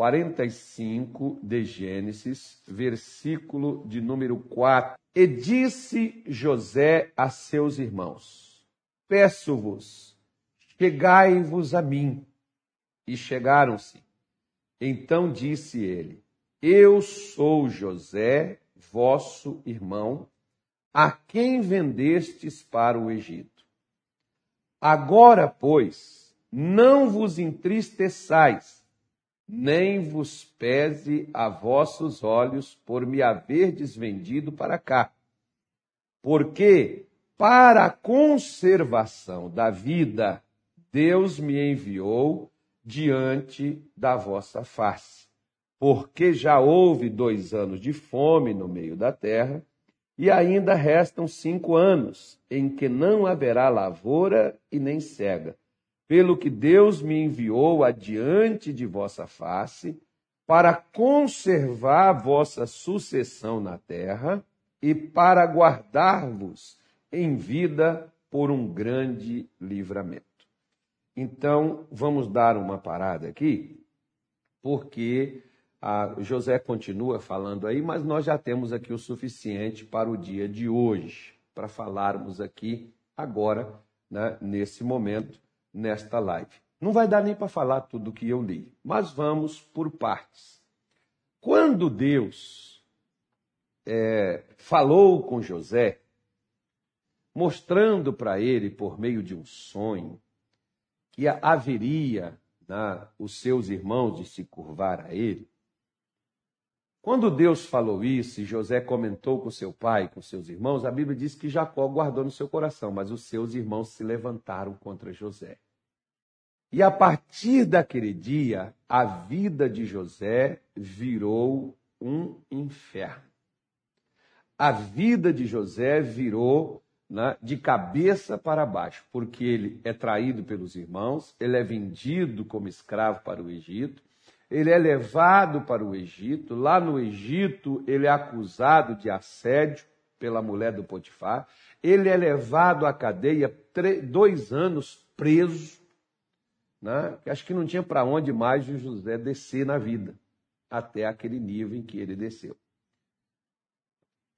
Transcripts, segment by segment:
45 de Gênesis, versículo de número 4. E disse José a seus irmãos: Peço-vos, chegai-vos a mim. E chegaram-se. Então disse ele: Eu sou José, vosso irmão, a quem vendestes para o Egito. Agora, pois, não vos entristeçais, nem vos pese a vossos olhos por me haverdes vendido para cá. Porque, para a conservação da vida, Deus me enviou diante da vossa face. Porque já houve dois anos de fome no meio da terra, e ainda restam cinco anos em que não haverá lavoura e nem cega. Pelo que Deus me enviou adiante de vossa face, para conservar vossa sucessão na terra e para guardar-vos em vida por um grande livramento. Então, vamos dar uma parada aqui, porque a José continua falando aí, mas nós já temos aqui o suficiente para o dia de hoje, para falarmos aqui agora, né, nesse momento, nesta live. Não vai dar nem para falar tudo o que eu li, mas vamos por partes. Quando Deus é, falou com José, mostrando para ele, por meio de um sonho, que haveria né, os seus irmãos de se curvar a ele. Quando Deus falou isso e José comentou com seu pai, com seus irmãos, a Bíblia diz que Jacó guardou no seu coração, mas os seus irmãos se levantaram contra José. E a partir daquele dia, a vida de José virou um inferno. A vida de José virou né, de cabeça para baixo, porque ele é traído pelos irmãos, ele é vendido como escravo para o Egito, ele é levado para o Egito, lá no Egito ele é acusado de assédio pela mulher do Potifar, ele é levado à cadeia dois anos preso, né? acho que não tinha para onde mais o José descer na vida, até aquele nível em que ele desceu.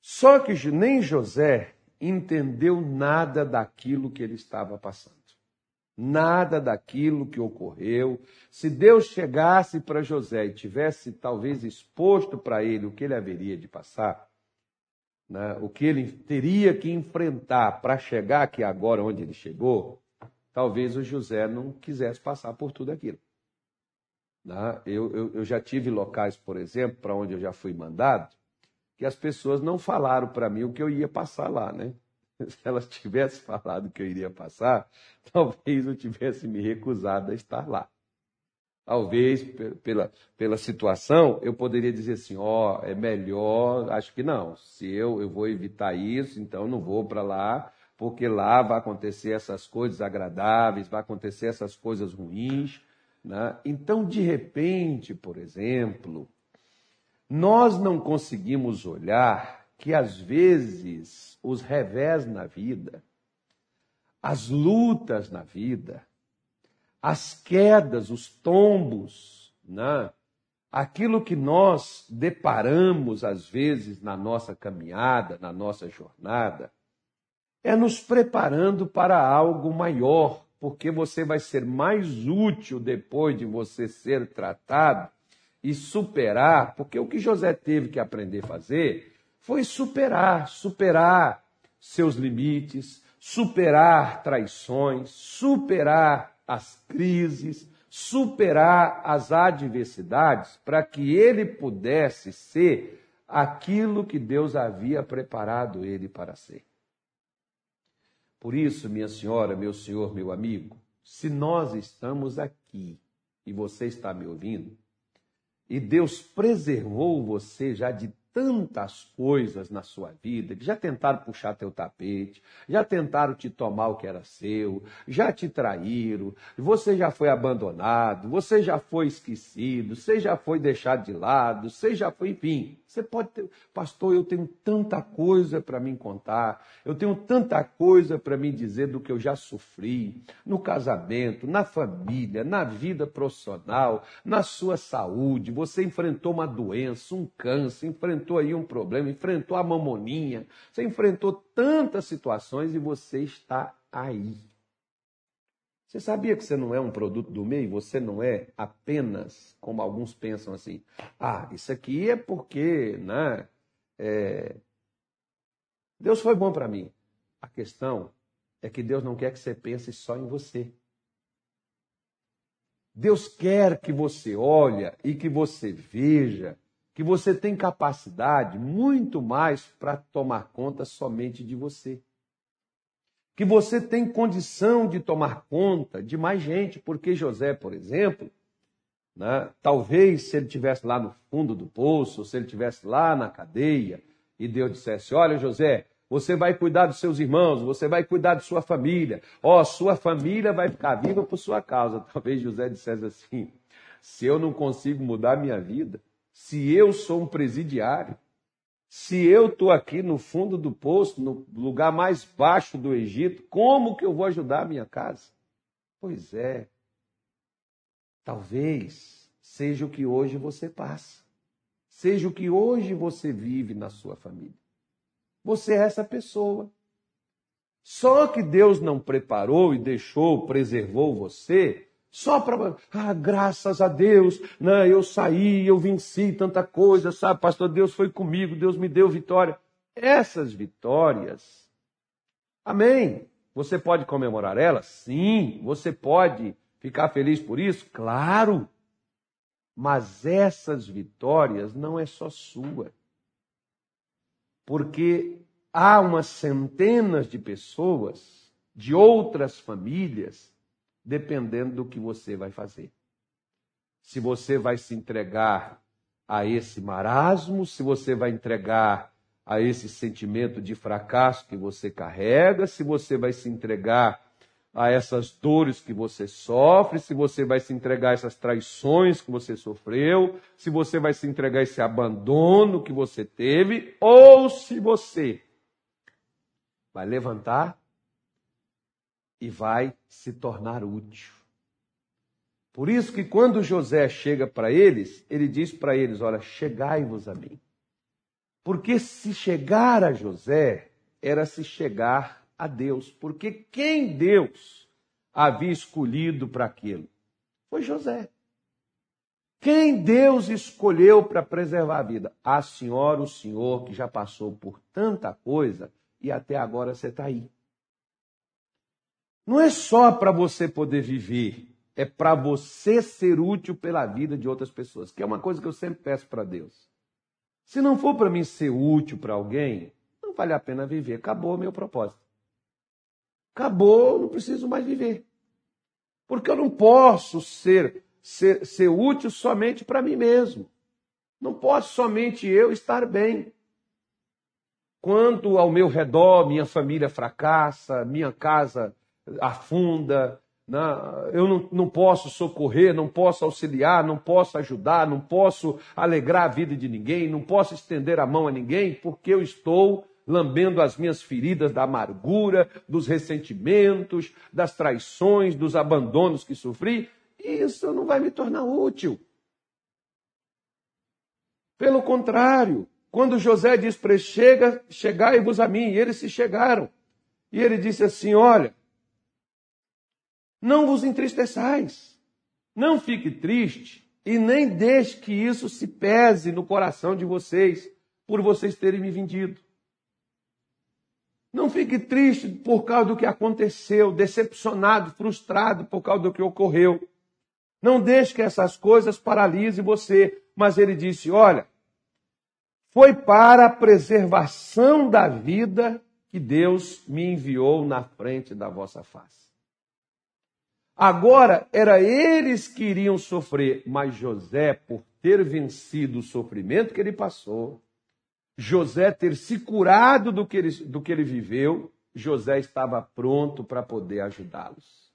Só que nem José entendeu nada daquilo que ele estava passando. Nada daquilo que ocorreu. Se Deus chegasse para José e tivesse talvez exposto para ele o que ele haveria de passar, né, o que ele teria que enfrentar para chegar aqui agora onde ele chegou, talvez o José não quisesse passar por tudo aquilo. Né? Eu, eu, eu já tive locais, por exemplo, para onde eu já fui mandado, que as pessoas não falaram para mim o que eu ia passar lá, né? Se elas tivessem falado que eu iria passar, talvez eu tivesse me recusado a estar lá. Talvez, pela, pela situação, eu poderia dizer assim: ó, oh, é melhor, acho que não. Se eu, eu vou evitar isso, então não vou para lá, porque lá vai acontecer essas coisas agradáveis, vai acontecer essas coisas ruins. Né? Então, de repente, por exemplo, nós não conseguimos olhar que às vezes os revés na vida, as lutas na vida, as quedas, os tombos, né? aquilo que nós deparamos às vezes na nossa caminhada, na nossa jornada, é nos preparando para algo maior, porque você vai ser mais útil depois de você ser tratado e superar, porque o que José teve que aprender a fazer foi superar, superar seus limites, superar traições, superar as crises, superar as adversidades, para que ele pudesse ser aquilo que Deus havia preparado ele para ser. Por isso, minha senhora, meu senhor, meu amigo, se nós estamos aqui e você está me ouvindo, e Deus preservou você já de tantas coisas na sua vida que já tentaram puxar teu tapete, já tentaram te tomar o que era seu, já te traíram, você já foi abandonado, você já foi esquecido, você já foi deixado de lado, você já foi, enfim. Você pode ter, pastor, eu tenho tanta coisa para me contar, eu tenho tanta coisa para me dizer do que eu já sofri no casamento, na família, na vida profissional, na sua saúde. Você enfrentou uma doença, um câncer, enfrentou aí um problema, enfrentou a mamoninha, você enfrentou tantas situações e você está aí. Você sabia que você não é um produto do meio? Você não é apenas, como alguns pensam assim, ah, isso aqui é porque, né? É... Deus foi bom para mim. A questão é que Deus não quer que você pense só em você. Deus quer que você olhe e que você veja que você tem capacidade muito mais para tomar conta somente de você que você tem condição de tomar conta de mais gente, porque José, por exemplo, né, talvez se ele tivesse lá no fundo do poço, se ele tivesse lá na cadeia, e Deus dissesse: Olha, José, você vai cuidar dos seus irmãos, você vai cuidar de sua família, ó, oh, sua família vai ficar viva por sua causa. Talvez José dissesse assim: se eu não consigo mudar minha vida, se eu sou um presidiário, se eu estou aqui no fundo do poço, no lugar mais baixo do Egito, como que eu vou ajudar a minha casa? Pois é. Talvez seja o que hoje você passa. Seja o que hoje você vive na sua família. Você é essa pessoa. Só que Deus não preparou e deixou, preservou você só para, ah, graças a Deus, né, eu saí, eu venci tanta coisa, sabe, pastor, Deus foi comigo, Deus me deu vitória. Essas vitórias, amém. Você pode comemorar elas? Sim. Você pode ficar feliz por isso? Claro. Mas essas vitórias não é só sua. Porque há umas centenas de pessoas de outras famílias dependendo do que você vai fazer. Se você vai se entregar a esse marasmo, se você vai entregar a esse sentimento de fracasso que você carrega, se você vai se entregar a essas dores que você sofre, se você vai se entregar a essas traições que você sofreu, se você vai se entregar a esse abandono que você teve, ou se você vai levantar e vai se tornar útil. Por isso que quando José chega para eles, ele diz para eles: Olha, chegai-vos a mim. Porque se chegar a José, era se chegar a Deus. Porque quem Deus havia escolhido para aquilo? Foi José. Quem Deus escolheu para preservar a vida? A senhora, o senhor, que já passou por tanta coisa e até agora você está aí. Não é só para você poder viver, é para você ser útil pela vida de outras pessoas, que é uma coisa que eu sempre peço para Deus. Se não for para mim ser útil para alguém, não vale a pena viver. Acabou o meu propósito. Acabou, não preciso mais viver. Porque eu não posso ser, ser, ser útil somente para mim mesmo. Não posso somente eu estar bem. Quando ao meu redor minha família fracassa, minha casa afunda, né? eu não, não posso socorrer, não posso auxiliar, não posso ajudar, não posso alegrar a vida de ninguém, não posso estender a mão a ninguém, porque eu estou lambendo as minhas feridas da amargura, dos ressentimentos, das traições, dos abandonos que sofri, isso não vai me tornar útil. Pelo contrário, quando José diz para chega, chegai-vos a mim, e eles se chegaram. E ele disse assim: Olha, não vos entristeçais. Não fique triste e nem deixe que isso se pese no coração de vocês por vocês terem me vendido. Não fique triste por causa do que aconteceu, decepcionado, frustrado por causa do que ocorreu. Não deixe que essas coisas paralisem você. Mas ele disse: Olha, foi para a preservação da vida que Deus me enviou na frente da vossa face. Agora era eles que iriam sofrer, mas José, por ter vencido o sofrimento que ele passou, José ter se curado do que ele, do que ele viveu, José estava pronto para poder ajudá-los.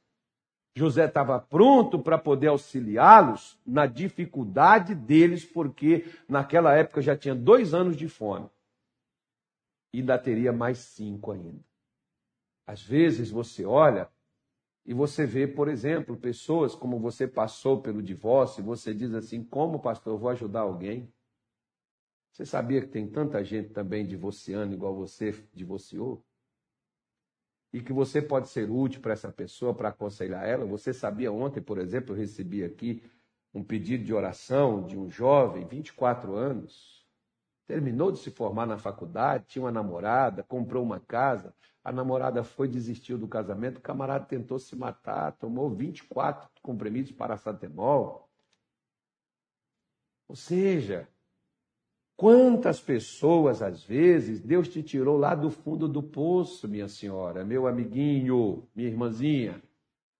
José estava pronto para poder auxiliá-los na dificuldade deles, porque naquela época já tinha dois anos de fome. E ainda teria mais cinco ainda. Às vezes você olha e você vê, por exemplo, pessoas como você passou pelo divórcio, e você diz assim: como pastor, vou ajudar alguém? Você sabia que tem tanta gente também divorciando igual você divorciou? E que você pode ser útil para essa pessoa, para aconselhar ela? Você sabia ontem, por exemplo, eu recebi aqui um pedido de oração de um jovem, 24 anos, terminou de se formar na faculdade, tinha uma namorada, comprou uma casa, a namorada foi, desistiu do casamento, o camarada tentou se matar, tomou 24 comprimidos de paracetamol. Ou seja, Quantas pessoas, às vezes, Deus te tirou lá do fundo do poço, minha senhora, meu amiguinho, minha irmãzinha.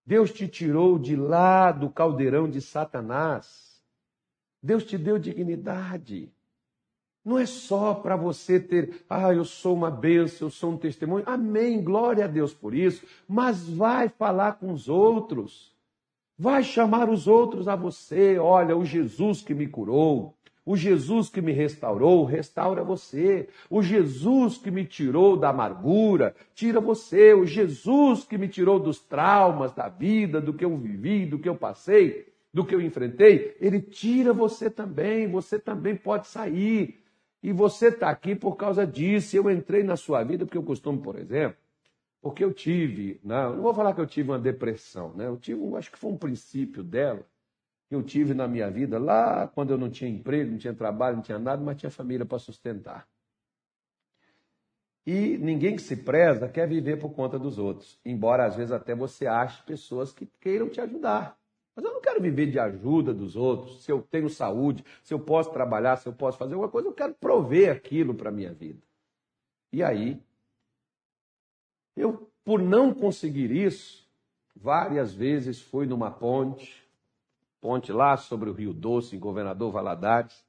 Deus te tirou de lá do caldeirão de Satanás. Deus te deu dignidade. Não é só para você ter, ah, eu sou uma bênção, eu sou um testemunho. Amém, glória a Deus por isso. Mas vai falar com os outros. Vai chamar os outros a você. Olha, o Jesus que me curou, o Jesus que me restaurou, restaura você. O Jesus que me tirou da amargura, tira você. O Jesus que me tirou dos traumas da vida, do que eu vivi, do que eu passei, do que eu enfrentei, ele tira você também. Você também pode sair. E você está aqui por causa disso. Eu entrei na sua vida porque eu costumo, por exemplo, porque eu tive, não, não vou falar que eu tive uma depressão, né? Eu tive, acho que foi um princípio dela que eu tive na minha vida lá quando eu não tinha emprego, não tinha trabalho, não tinha nada, mas tinha família para sustentar. E ninguém que se preza quer viver por conta dos outros, embora às vezes até você ache pessoas que queiram te ajudar. Mas eu não quero viver de ajuda dos outros. Se eu tenho saúde, se eu posso trabalhar, se eu posso fazer alguma coisa, eu quero prover aquilo para a minha vida. E aí, eu, por não conseguir isso, várias vezes fui numa ponte, ponte lá sobre o Rio Doce, em Governador Valadares,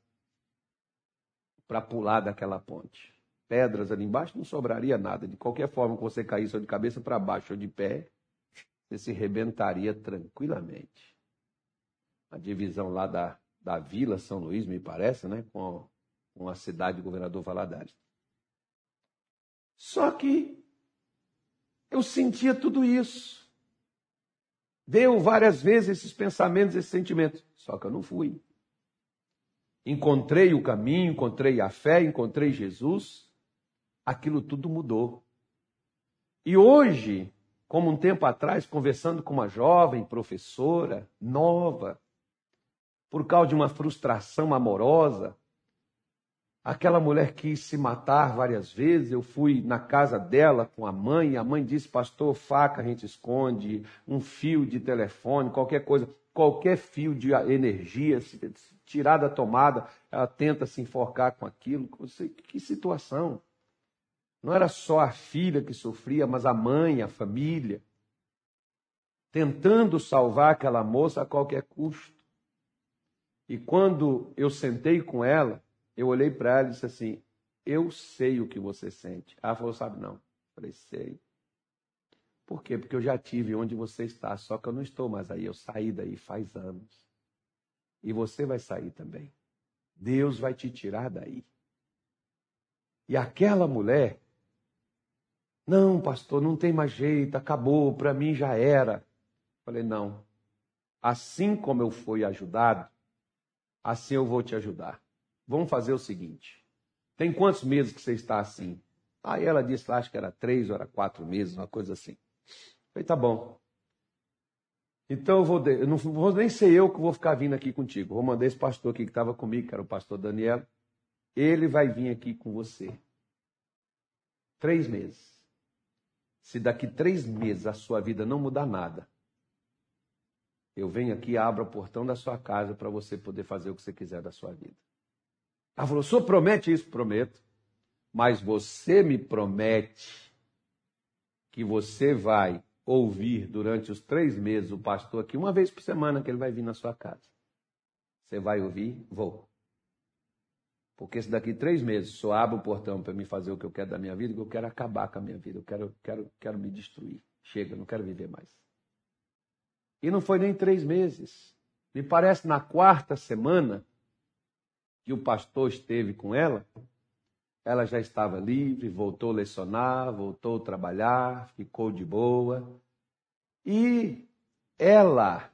para pular daquela ponte. Pedras ali embaixo não sobraria nada. De qualquer forma que você caísse ou de cabeça para baixo ou de pé, você se rebentaria tranquilamente. A divisão lá da, da Vila São Luís, me parece, né? com, com a cidade de Governador Valadares. Só que eu sentia tudo isso. Deu várias vezes esses pensamentos, esses sentimentos. Só que eu não fui. Encontrei o caminho, encontrei a fé, encontrei Jesus. Aquilo tudo mudou. E hoje, como um tempo atrás, conversando com uma jovem professora nova, por causa de uma frustração amorosa, Aquela mulher quis se matar várias vezes. Eu fui na casa dela com a mãe. A mãe disse: Pastor, faca a gente esconde, um fio de telefone, qualquer coisa, qualquer fio de energia, tirar da tomada, ela tenta se enforcar com aquilo. Que situação! Não era só a filha que sofria, mas a mãe, a família, tentando salvar aquela moça a qualquer custo. E quando eu sentei com ela, eu olhei para ela e disse assim: Eu sei o que você sente. Ela falou: Sabe não? Eu falei: Sei. Por quê? Porque eu já tive onde você está, só que eu não estou mais aí. Eu saí daí faz anos. E você vai sair também. Deus vai te tirar daí. E aquela mulher, não, pastor, não tem mais jeito, acabou, para mim já era. Falei, não. Assim como eu fui ajudado, assim eu vou te ajudar. Vamos fazer o seguinte: tem quantos meses que você está assim? Aí ela disse, acho que era três ou era quatro meses, uma coisa assim. falei, tá bom. Então eu vou, eu não vou nem ser eu que vou ficar vindo aqui contigo. Vou mandar esse pastor aqui que estava comigo, que era o pastor Daniel. Ele vai vir aqui com você. Três meses. Se daqui três meses a sua vida não mudar nada, eu venho aqui e abro o portão da sua casa para você poder fazer o que você quiser da sua vida. Ela falou: o senhor promete isso? Prometo. Mas você me promete que você vai ouvir durante os três meses o pastor aqui, uma vez por semana que ele vai vir na sua casa. Você vai ouvir? Vou. Porque se daqui três meses só abre o portão para me fazer o que eu quero da minha vida, eu quero acabar com a minha vida, eu quero, quero, quero me destruir. Chega, não quero viver mais. E não foi nem três meses. Me parece na quarta semana que o pastor esteve com ela, ela já estava livre, voltou a lecionar, voltou a trabalhar, ficou de boa. E ela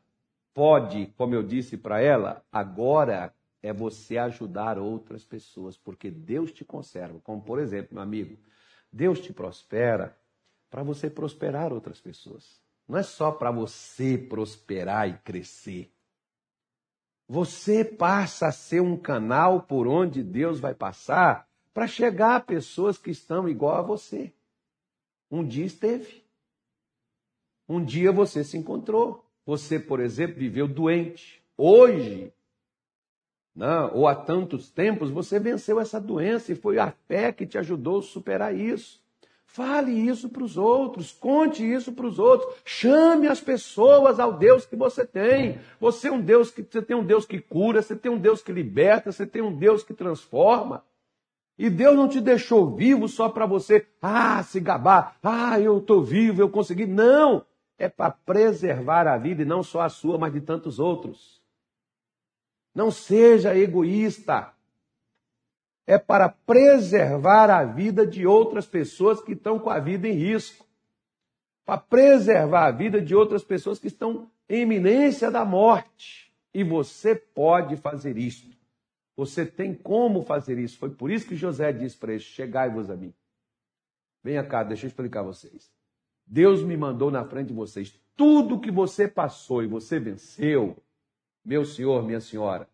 pode, como eu disse para ela, agora é você ajudar outras pessoas, porque Deus te conserva. Como, por exemplo, meu amigo, Deus te prospera para você prosperar outras pessoas. Não é só para você prosperar e crescer. Você passa a ser um canal por onde Deus vai passar para chegar a pessoas que estão igual a você. Um dia esteve. Um dia você se encontrou. Você, por exemplo, viveu doente. Hoje não, né? ou há tantos tempos, você venceu essa doença e foi a fé que te ajudou a superar isso. Fale isso para os outros, conte isso para os outros, chame as pessoas ao Deus que você tem. Você é um Deus que você tem um Deus que cura, você tem um Deus que liberta, você tem um Deus que transforma. E Deus não te deixou vivo só para você, ah, se gabar, ah, eu estou vivo, eu consegui. Não! É para preservar a vida e não só a sua, mas de tantos outros. Não seja egoísta. É para preservar a vida de outras pessoas que estão com a vida em risco. Para preservar a vida de outras pessoas que estão em iminência da morte. E você pode fazer isso. Você tem como fazer isso. Foi por isso que José disse para eles: Chegai-vos a mim. Venha cá, deixa eu explicar a vocês. Deus me mandou na frente de vocês. Tudo que você passou e você venceu, meu senhor, minha senhora,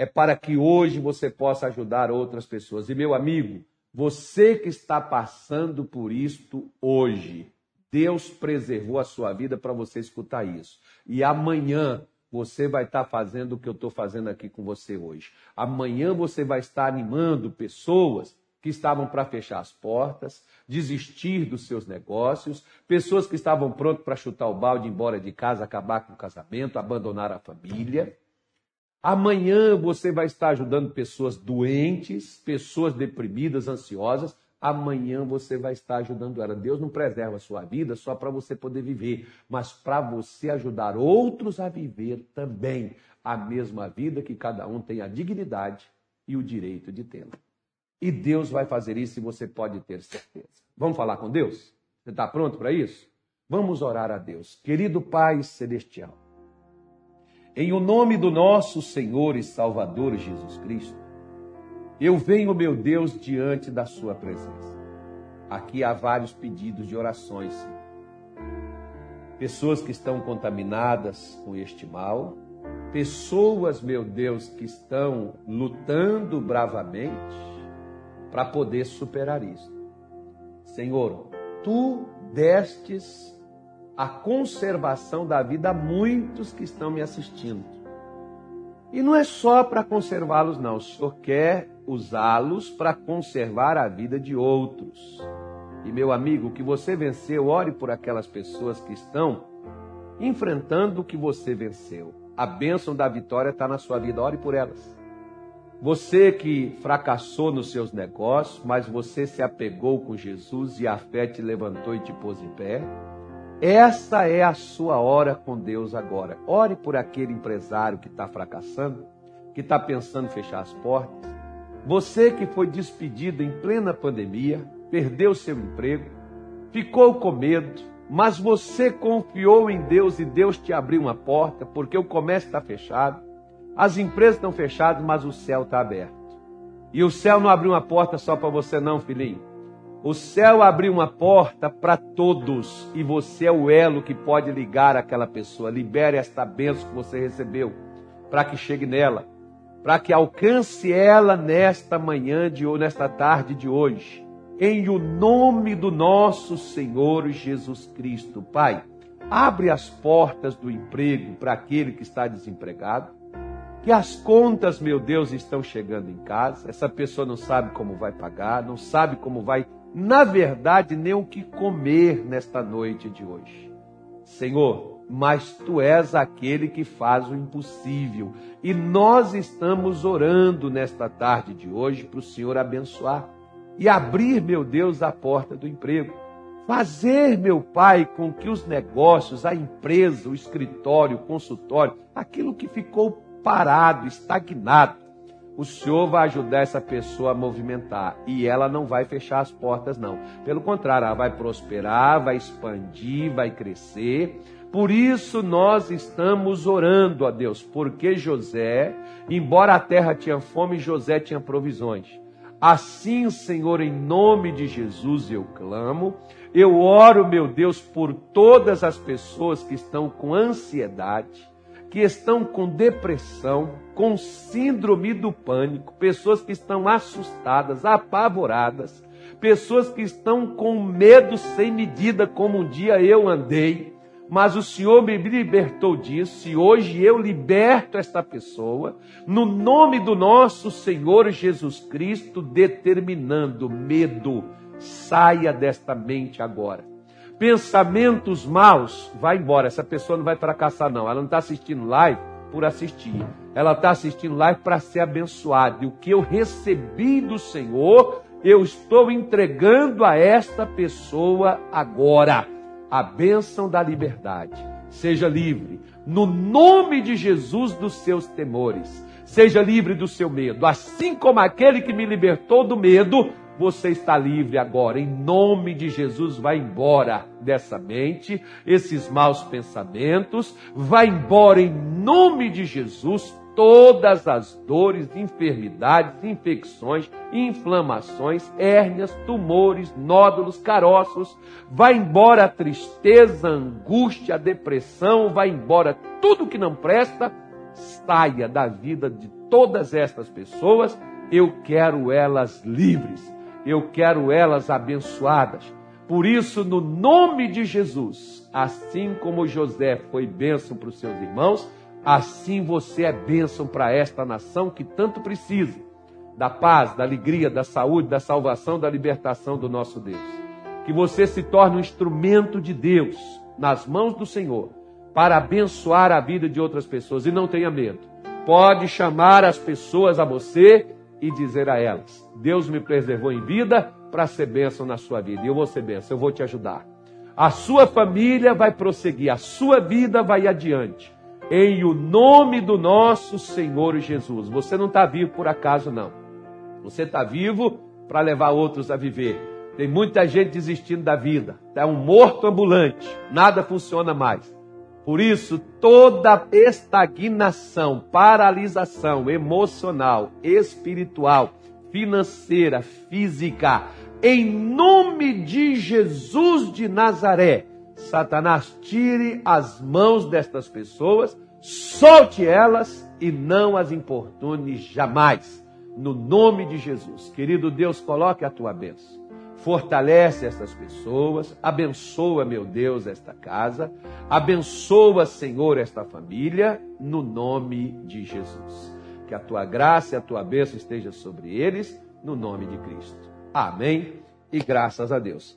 é para que hoje você possa ajudar outras pessoas. E meu amigo, você que está passando por isto hoje, Deus preservou a sua vida para você escutar isso. E amanhã você vai estar fazendo o que eu estou fazendo aqui com você hoje. Amanhã você vai estar animando pessoas que estavam para fechar as portas, desistir dos seus negócios, pessoas que estavam prontas para chutar o balde, embora de casa, acabar com o casamento, abandonar a família. Amanhã você vai estar ajudando pessoas doentes, pessoas deprimidas, ansiosas. Amanhã você vai estar ajudando ela. Deus não preserva a sua vida só para você poder viver, mas para você ajudar outros a viver também a mesma vida que cada um tem a dignidade e o direito de tê-la. E Deus vai fazer isso e você pode ter certeza. Vamos falar com Deus? Você está pronto para isso? Vamos orar a Deus. Querido Pai Celestial, em o nome do nosso Senhor e Salvador Jesus Cristo, eu venho, meu Deus, diante da Sua presença. Aqui há vários pedidos de orações, Senhor. Pessoas que estão contaminadas com este mal, pessoas, meu Deus, que estão lutando bravamente para poder superar isso. Senhor, tu destes a conservação da vida a muitos que estão me assistindo. E não é só para conservá-los, não. O Senhor quer usá-los para conservar a vida de outros. E meu amigo, que você venceu, ore por aquelas pessoas que estão enfrentando o que você venceu. A bênção da vitória está na sua vida, ore por elas. Você que fracassou nos seus negócios, mas você se apegou com Jesus e a fé te levantou e te pôs em pé. Essa é a sua hora com Deus agora. Ore por aquele empresário que está fracassando, que está pensando em fechar as portas. Você que foi despedido em plena pandemia, perdeu seu emprego, ficou com medo, mas você confiou em Deus e Deus te abriu uma porta, porque o comércio está fechado. As empresas estão fechadas, mas o céu está aberto. E o céu não abriu uma porta só para você, não, filhinho. O céu abriu uma porta para todos e você é o elo que pode ligar aquela pessoa. Libere esta bênção que você recebeu para que chegue nela, para que alcance ela nesta manhã de ou nesta tarde de hoje. Em o nome do nosso Senhor Jesus Cristo, Pai, abre as portas do emprego para aquele que está desempregado que as contas, meu Deus, estão chegando em casa, essa pessoa não sabe como vai pagar, não sabe como vai, na verdade, nem o que comer nesta noite de hoje. Senhor, mas tu és aquele que faz o impossível. E nós estamos orando nesta tarde de hoje para o Senhor abençoar e abrir, meu Deus, a porta do emprego. Fazer, meu Pai, com que os negócios, a empresa, o escritório, o consultório, aquilo que ficou parado, estagnado, o Senhor vai ajudar essa pessoa a movimentar e ela não vai fechar as portas, não. Pelo contrário, ela vai prosperar, vai expandir, vai crescer. Por isso nós estamos orando a Deus, porque José, embora a terra tinha fome, José tinha provisões. Assim, Senhor, em nome de Jesus eu clamo. Eu oro, meu Deus, por todas as pessoas que estão com ansiedade, que estão com depressão, com síndrome do pânico, pessoas que estão assustadas, apavoradas, pessoas que estão com medo sem medida, como um dia eu andei, mas o Senhor me libertou disso e hoje eu liberto esta pessoa, no nome do nosso Senhor Jesus Cristo, determinando medo, saia desta mente agora pensamentos maus, vai embora. Essa pessoa não vai fracassar, não. Ela não está assistindo live por assistir. Ela está assistindo live para ser abençoada. E o que eu recebi do Senhor, eu estou entregando a esta pessoa agora. A bênção da liberdade. Seja livre. No nome de Jesus dos seus temores. Seja livre do seu medo. Assim como aquele que me libertou do medo, você está livre agora. Em nome de Jesus, vai embora dessa mente, esses maus pensamentos, vai embora em nome de Jesus todas as dores, enfermidades, infecções, inflamações, hérnias, tumores, nódulos, caroços. Vai embora a tristeza, a angústia, a depressão, vai embora tudo que não presta. Saia da vida de todas estas pessoas. Eu quero elas livres eu quero elas abençoadas. Por isso, no nome de Jesus, assim como José foi bênção para os seus irmãos, assim você é bênção para esta nação que tanto precisa da paz, da alegria, da saúde, da salvação, da libertação do nosso Deus. Que você se torne um instrumento de Deus nas mãos do Senhor para abençoar a vida de outras pessoas e não tenha medo. Pode chamar as pessoas a você e dizer a elas: Deus me preservou em vida para ser bênção na sua vida. E eu vou ser bênção, eu vou te ajudar. A sua família vai prosseguir, a sua vida vai adiante. Em o nome do nosso Senhor Jesus. Você não está vivo por acaso, não. Você está vivo para levar outros a viver. Tem muita gente desistindo da vida. É um morto ambulante. Nada funciona mais. Por isso, toda estagnação, paralisação emocional, espiritual, financeira, física, em nome de Jesus de Nazaré, Satanás tire as mãos destas pessoas, solte elas e não as importune jamais. No nome de Jesus. Querido Deus, coloque a tua bênção fortalece essas pessoas, abençoa, meu Deus, esta casa, abençoa, Senhor, esta família, no nome de Jesus. Que a tua graça e a tua bênção esteja sobre eles, no nome de Cristo. Amém e graças a Deus.